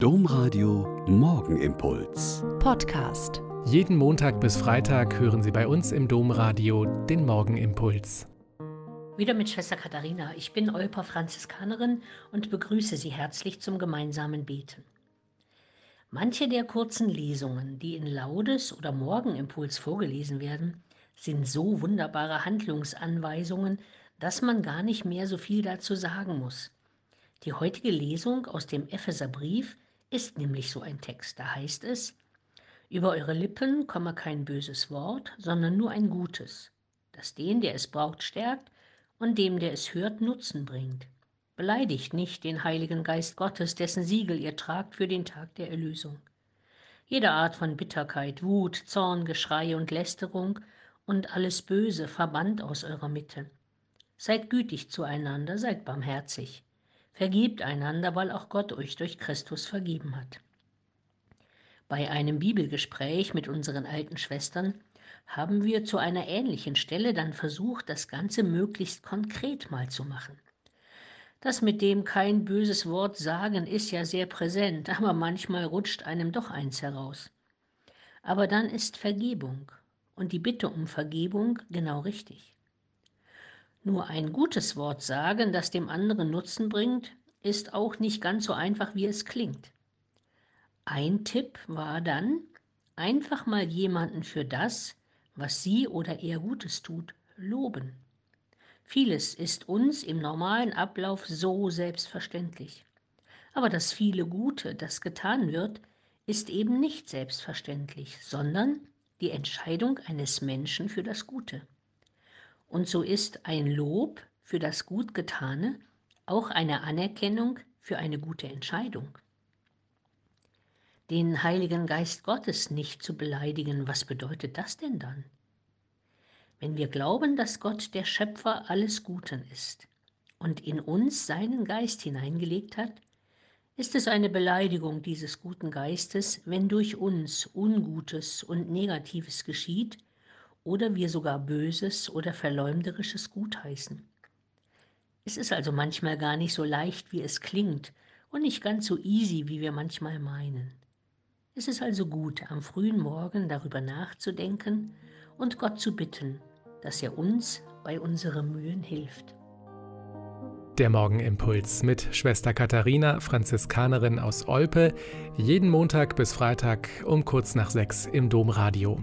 Domradio Morgenimpuls. Podcast. Jeden Montag bis Freitag hören Sie bei uns im Domradio den Morgenimpuls. Wieder mit Schwester Katharina. Ich bin Olper Franziskanerin und begrüße Sie herzlich zum gemeinsamen Beten. Manche der kurzen Lesungen, die in Laudes oder Morgenimpuls vorgelesen werden, sind so wunderbare Handlungsanweisungen, dass man gar nicht mehr so viel dazu sagen muss. Die heutige Lesung aus dem Epheserbrief ist nämlich so ein Text. Da heißt es, über eure Lippen komme kein böses Wort, sondern nur ein gutes, das den, der es braucht, stärkt und dem, der es hört, Nutzen bringt. Beleidigt nicht den Heiligen Geist Gottes, dessen Siegel ihr tragt für den Tag der Erlösung. Jede Art von Bitterkeit, Wut, Zorn, Geschrei und Lästerung und alles Böse verbannt aus eurer Mitte. Seid gütig zueinander, seid barmherzig. Vergebt einander, weil auch Gott euch durch Christus vergeben hat. Bei einem Bibelgespräch mit unseren alten Schwestern haben wir zu einer ähnlichen Stelle dann versucht, das Ganze möglichst konkret mal zu machen. Das mit dem kein böses Wort sagen ist ja sehr präsent, aber manchmal rutscht einem doch eins heraus. Aber dann ist Vergebung und die Bitte um Vergebung genau richtig. Nur ein gutes Wort sagen, das dem anderen Nutzen bringt, ist auch nicht ganz so einfach, wie es klingt. Ein Tipp war dann, einfach mal jemanden für das, was sie oder er Gutes tut, loben. Vieles ist uns im normalen Ablauf so selbstverständlich. Aber das viele Gute, das getan wird, ist eben nicht selbstverständlich, sondern die Entscheidung eines Menschen für das Gute. Und so ist ein Lob für das Gutgetane auch eine Anerkennung für eine gute Entscheidung. Den Heiligen Geist Gottes nicht zu beleidigen, was bedeutet das denn dann? Wenn wir glauben, dass Gott der Schöpfer alles Guten ist und in uns seinen Geist hineingelegt hat, ist es eine Beleidigung dieses guten Geistes, wenn durch uns Ungutes und Negatives geschieht oder wir sogar Böses oder Verleumderisches gutheißen. Es ist also manchmal gar nicht so leicht, wie es klingt und nicht ganz so easy, wie wir manchmal meinen. Es ist also gut, am frühen Morgen darüber nachzudenken und Gott zu bitten, dass er uns bei unseren Mühen hilft. Der Morgenimpuls mit Schwester Katharina, Franziskanerin aus Olpe, jeden Montag bis Freitag um kurz nach sechs im Domradio.